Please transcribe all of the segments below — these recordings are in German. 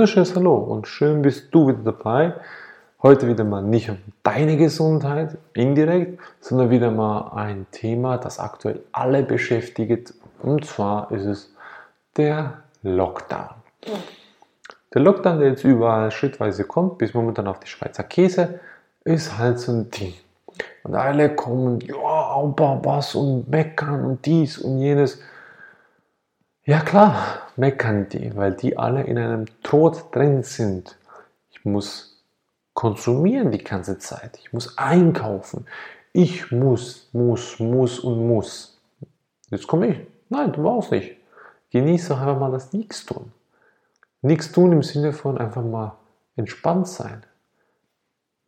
wunderschönes Hallo und schön bist du wieder dabei. Heute wieder mal nicht um deine Gesundheit indirekt, sondern wieder mal ein Thema, das aktuell alle beschäftigt. Und zwar ist es der Lockdown. Der Lockdown, der jetzt überall schrittweise kommt, bis momentan auf die Schweizer Käse, ist halt so ein Ding. Und alle kommen, ja, aber was und meckern und dies und jenes. Ja klar, meckern die, weil die alle in einem Tod drin sind. Ich muss konsumieren die ganze Zeit. Ich muss einkaufen. Ich muss, muss, muss und muss. Jetzt komme ich. Nein, du brauchst nicht. Genieße einfach mal das Nichtstun. Nichtstun im Sinne von einfach mal entspannt sein.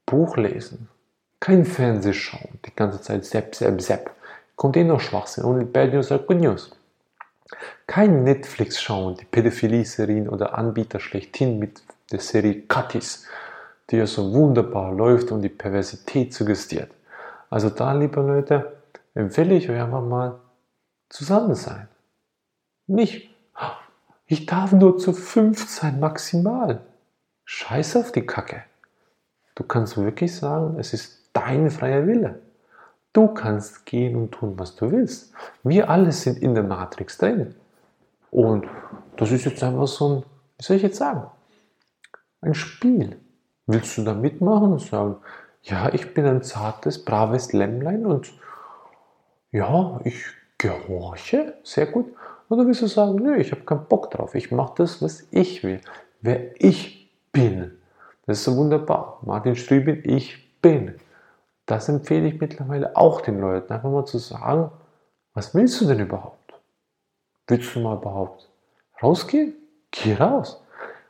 Buch lesen. Kein Fernseh schauen. Die ganze Zeit sepp, sepp, sepp. Kommt eh noch Schwachsinn. Und Bad News Good News. Kein Netflix schauen, die Pädophilie-Serien oder Anbieter schlechthin mit der Serie Cutties, die ja so wunderbar läuft und die Perversität suggestiert. Also da, liebe Leute, empfehle ich euch einfach mal zusammen sein. Nicht, ich darf nur zu fünf sein, maximal. Scheiß auf die Kacke. Du kannst wirklich sagen, es ist dein freier Wille. Du kannst gehen und tun, was du willst. Wir alle sind in der Matrix drin. Und das ist jetzt einfach so ein, wie soll ich jetzt sagen, ein Spiel. Willst du da mitmachen und sagen, ja, ich bin ein zartes, braves Lämmlein und ja, ich gehorche, sehr gut. Oder willst du sagen, nö, ich habe keinen Bock drauf, ich mache das, was ich will, wer ich bin. Das ist so wunderbar. Martin Strübin, ich bin. Das empfehle ich mittlerweile auch den Leuten, einfach mal zu sagen, was willst du denn überhaupt? Willst du mal überhaupt rausgehen? Geh raus.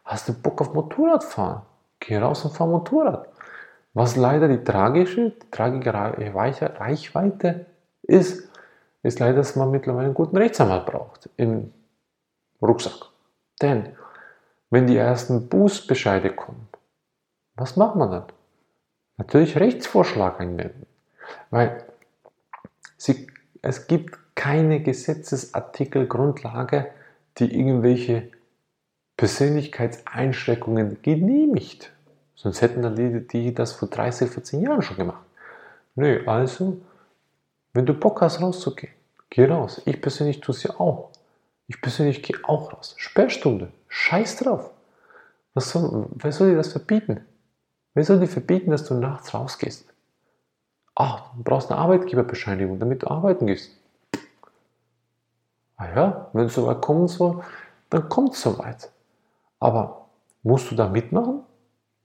Hast du Bock auf Motorradfahren? Geh raus und fahr Motorrad. Was leider die tragische, die tragische Reichweite ist, ist leider, dass man mittlerweile einen guten Rechtsanwalt braucht im Rucksack. Denn wenn die ersten Bußbescheide kommen, was macht man dann? Natürlich Rechtsvorschlag einwenden. Weil sie, es gibt keine Gesetzesartikelgrundlage, die irgendwelche Persönlichkeitseinschränkungen genehmigt. Sonst hätten dann die, die das vor 30, 14 Jahren schon gemacht. Nö, also, wenn du Bock hast, rauszugehen, geh raus. Ich persönlich tue es ja auch. Ich persönlich gehe auch raus. Sperrstunde, scheiß drauf. Was soll, wer soll dir das verbieten? Wer soll dir verbieten, dass du nachts rausgehst? Ah, du brauchst eine Arbeitgeberbescheinigung, damit du arbeiten gehst. Ah ja, wenn es soweit kommen soll, dann kommt es soweit. Aber musst du da mitmachen?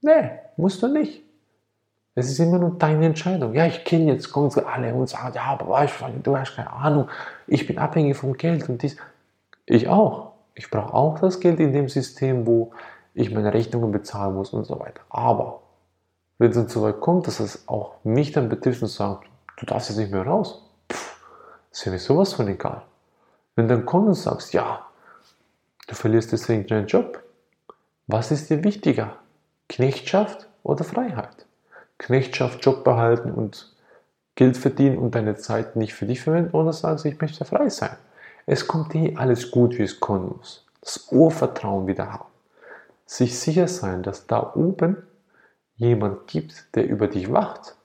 Nee, musst du nicht. Es ist immer nur deine Entscheidung. Ja, ich kenne jetzt kommen alle und sagen, ja, aber weißt du, hast keine Ahnung, ich bin abhängig vom Geld und dies. Ich auch. Ich brauche auch das Geld in dem System, wo ich meine Rechnungen bezahlen muss und so weiter. Aber wenn es dann so weit kommt, dass es auch mich dann betrifft und sagt, du darfst jetzt nicht mehr raus, pff, ist ja mir sowas von egal. Wenn dann kommst und sagst, ja, du verlierst deswegen deinen Job, was ist dir wichtiger? Knechtschaft oder Freiheit? Knechtschaft, Job behalten und Geld verdienen und deine Zeit nicht für dich verwenden oder sagst, ich möchte frei sein. Es kommt eh alles gut, wie es kommen muss. Das Urvertrauen wieder haben. Sich sicher sein, dass da oben jemand gibt, der über dich wacht.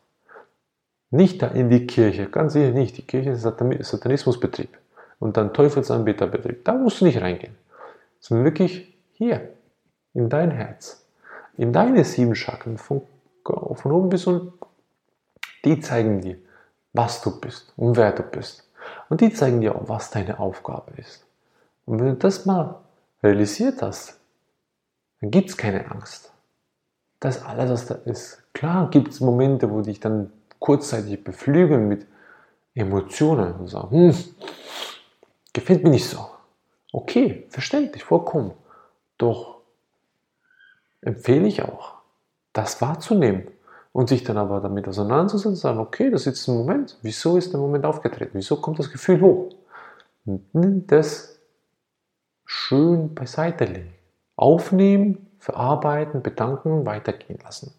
Nicht da in die Kirche, ganz sicher nicht. Die Kirche ist ein Satanismusbetrieb und dann Teufelsanbeterbetrieb. Da musst du nicht reingehen, sondern wirklich hier, in dein Herz, in deine sieben Chakren, von, von oben bis unten. Die zeigen dir, was du bist und wer du bist. Und die zeigen dir auch, was deine Aufgabe ist. Und wenn du das mal realisiert hast, dann gibt es keine Angst. Das alles, was da ist. Klar gibt es Momente, wo dich dann kurzzeitig beflügeln mit Emotionen und sagen, hm, Gefällt mir nicht so. Okay, verständlich, vollkommen. Doch empfehle ich auch, das wahrzunehmen und sich dann aber damit auseinanderzusetzen und sagen, okay, das ist jetzt ein Moment. Wieso ist der Moment aufgetreten? Wieso kommt das Gefühl hoch? Und das schön beiseite legen. Aufnehmen, verarbeiten, bedanken, weitergehen lassen.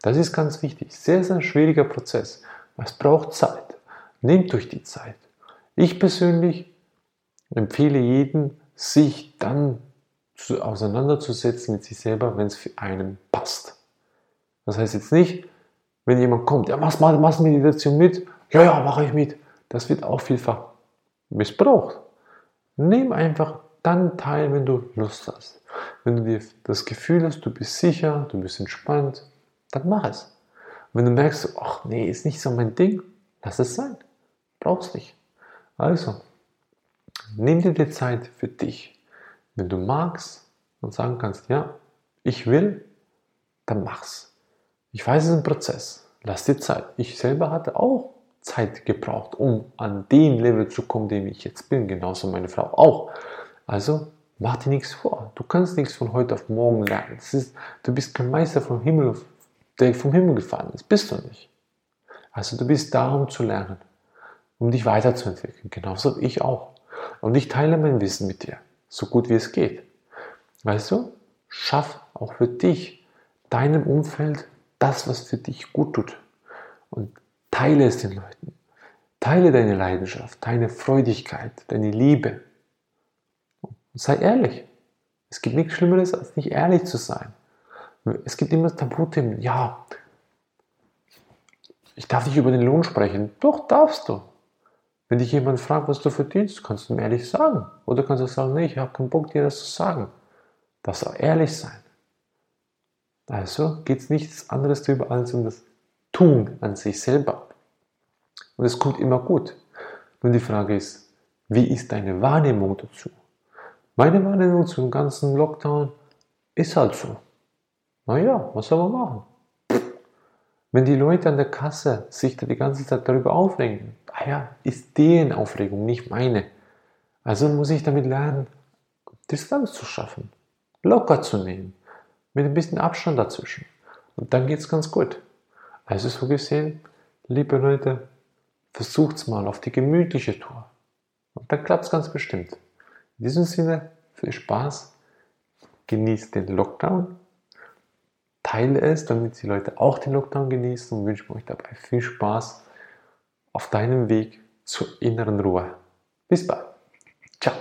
Das ist ganz wichtig. Sehr, sehr schwieriger Prozess. Es braucht Zeit. Nehmt euch die Zeit. Ich persönlich empfehle jedem, sich dann zu, auseinanderzusetzen mit sich selber, wenn es für einen passt. Das heißt jetzt nicht, wenn jemand kommt, ja, machst mal machst Meditation mit, ja, ja, mache ich mit. Das wird auch vielfach missbraucht. Nimm einfach dann teil, wenn du Lust hast. Wenn du dir das Gefühl hast, du bist sicher, du bist entspannt, dann mach es. wenn du merkst, ach nee, ist nicht so mein Ding, lass es sein. Brauchst nicht. Also, nimm dir die Zeit für dich. Wenn du magst und sagen kannst, ja, ich will, dann mach's. Ich weiß, es ist ein Prozess. Lass dir Zeit. Ich selber hatte auch Zeit gebraucht, um an dem Level zu kommen, dem ich jetzt bin. Genauso meine Frau auch. Also mach dir nichts vor. Du kannst nichts von heute auf morgen lernen. Ist, du bist kein Meister vom Himmel, der vom Himmel gefallen ist. Bist du nicht. Also du bist da, um zu lernen, um dich weiterzuentwickeln. Genauso ich auch. Und ich teile mein Wissen mit dir, so gut wie es geht. Weißt du, schaff auch für dich, deinem Umfeld, das, was für dich gut tut. Und teile es den Leuten. Teile deine Leidenschaft, deine Freudigkeit, deine Liebe. Sei ehrlich. Es gibt nichts Schlimmeres, als nicht ehrlich zu sein. Es gibt immer Tabuthemen. Ja, ich darf nicht über den Lohn sprechen. Doch, darfst du. Wenn dich jemand fragt, was du verdienst, kannst du ihm ehrlich sagen. Oder kannst du sagen, nee, ich habe keinen Bock, dir das zu sagen. Das soll ehrlich sein. Also geht es nichts anderes darüber als um das Tun an sich selber. Und es kommt immer gut. Nun die Frage ist, wie ist deine Wahrnehmung dazu? Meine Wahrnehmung zum ganzen Lockdown ist halt so. Naja, was soll man machen? Wenn die Leute an der Kasse sich da die ganze Zeit darüber aufregen, ah ja, ist deren Aufregung, nicht meine. Also muss ich damit lernen, Distanz zu schaffen, locker zu nehmen, mit ein bisschen Abstand dazwischen. Und dann geht es ganz gut. Also so gesehen, liebe Leute, versucht es mal auf die gemütliche Tour. Und dann klappt es ganz bestimmt. In diesem Sinne, viel Spaß, genießt den Lockdown teile es, damit die Leute auch den Lockdown genießen und wünsche euch dabei viel Spaß auf deinem Weg zur inneren Ruhe. Bis bald. Ciao.